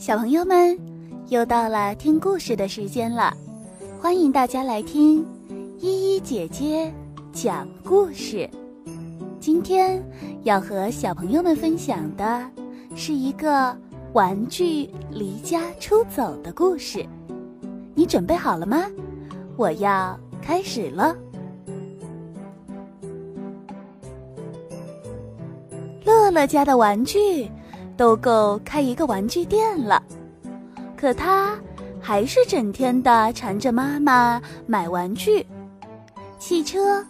小朋友们，又到了听故事的时间了，欢迎大家来听依依姐姐讲故事。今天要和小朋友们分享的是一个玩具离家出走的故事。你准备好了吗？我要开始了。乐乐家的玩具。都够开一个玩具店了，可他还是整天的缠着妈妈买玩具，汽车、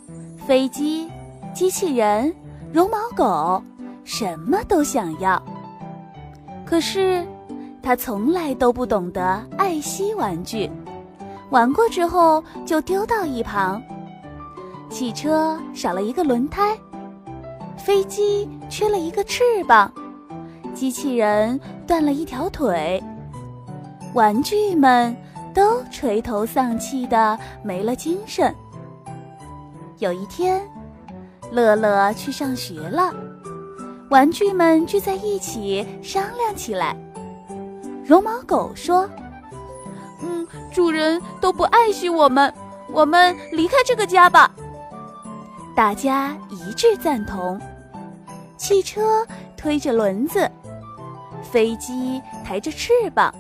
飞机、机器人、绒毛狗，什么都想要。可是他从来都不懂得爱惜玩具，玩过之后就丢到一旁。汽车少了一个轮胎，飞机缺了一个翅膀。机器人断了一条腿，玩具们都垂头丧气的没了精神。有一天，乐乐去上学了，玩具们聚在一起商量起来。绒毛狗说：“嗯，主人都不爱惜我们，我们离开这个家吧。”大家一致赞同。汽车推着轮子。飞机抬着翅膀，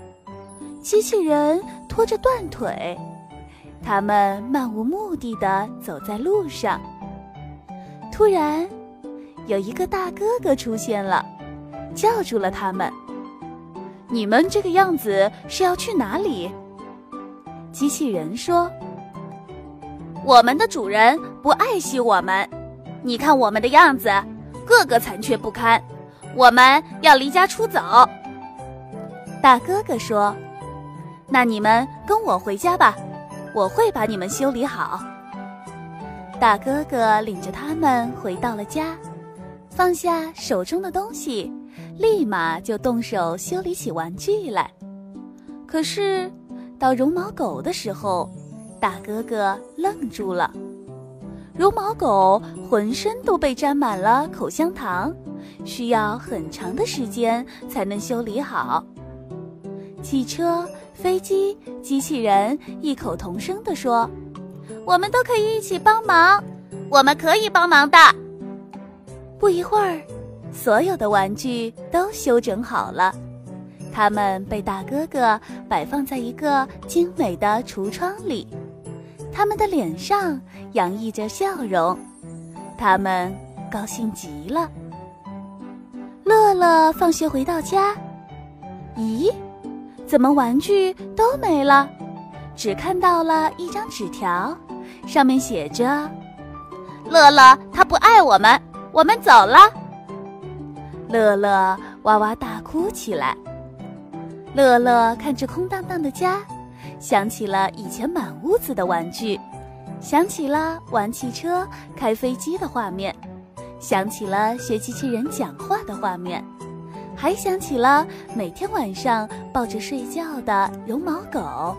机器人拖着断腿，他们漫无目的的走在路上。突然，有一个大哥哥出现了，叫住了他们：“你们这个样子是要去哪里？”机器人说：“我们的主人不爱惜我们，你看我们的样子，个个残缺不堪。”我们要离家出走。大哥哥说：“那你们跟我回家吧，我会把你们修理好。”大哥哥领着他们回到了家，放下手中的东西，立马就动手修理起玩具来。可是到绒毛狗的时候，大哥哥愣住了。绒毛狗浑身都被沾满了口香糖。需要很长的时间才能修理好。汽车、飞机、机器人异口同声地说：“我们都可以一起帮忙，我们可以帮忙的。”不一会儿，所有的玩具都修整好了，它们被大哥哥摆放在一个精美的橱窗里，他们的脸上洋溢着笑容，他们高兴极了。乐乐放学回到家，咦，怎么玩具都没了？只看到了一张纸条，上面写着：“乐乐他不爱我们，我们走了。”乐乐哇哇大哭起来。乐乐看着空荡荡的家，想起了以前满屋子的玩具，想起了玩汽车、开飞机的画面。想起了学机器人讲话的画面，还想起了每天晚上抱着睡觉的绒毛狗。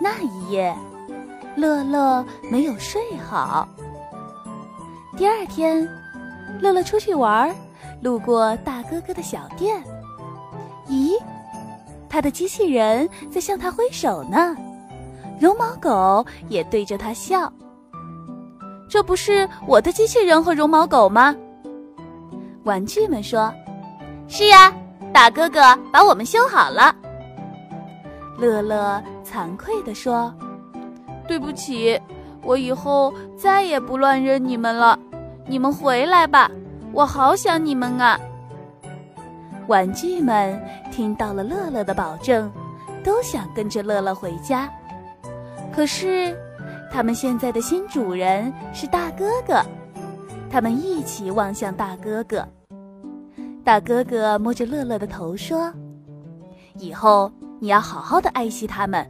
那一夜，乐乐没有睡好。第二天，乐乐出去玩，路过大哥哥的小店，咦，他的机器人在向他挥手呢，绒毛狗也对着他笑。这不是我的机器人和绒毛狗吗？玩具们说：“是呀，大哥哥把我们修好了。”乐乐惭愧地说：“对不起，我以后再也不乱扔你们了。你们回来吧，我好想你们啊！”玩具们听到了乐乐的保证，都想跟着乐乐回家，可是。他们现在的新主人是大哥哥，他们一起望向大哥哥。大哥哥摸着乐乐的头说：“以后你要好好的爱惜他们，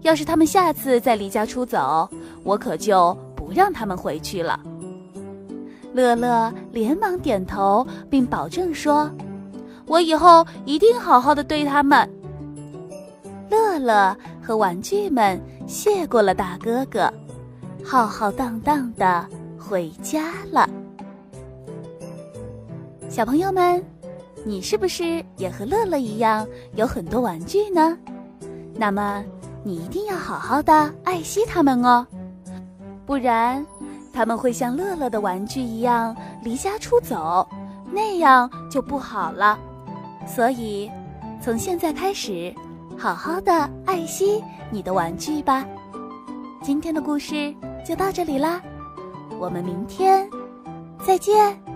要是他们下次再离家出走，我可就不让他们回去了。”乐乐连忙点头，并保证说：“我以后一定好好的对他们。”乐乐和玩具们谢过了大哥哥，浩浩荡荡的回家了。小朋友们，你是不是也和乐乐一样有很多玩具呢？那么你一定要好好的爱惜它们哦，不然他们会像乐乐的玩具一样离家出走，那样就不好了。所以，从现在开始，好好的爱惜你的玩具吧。今天的故事就到这里啦，我们明天再见。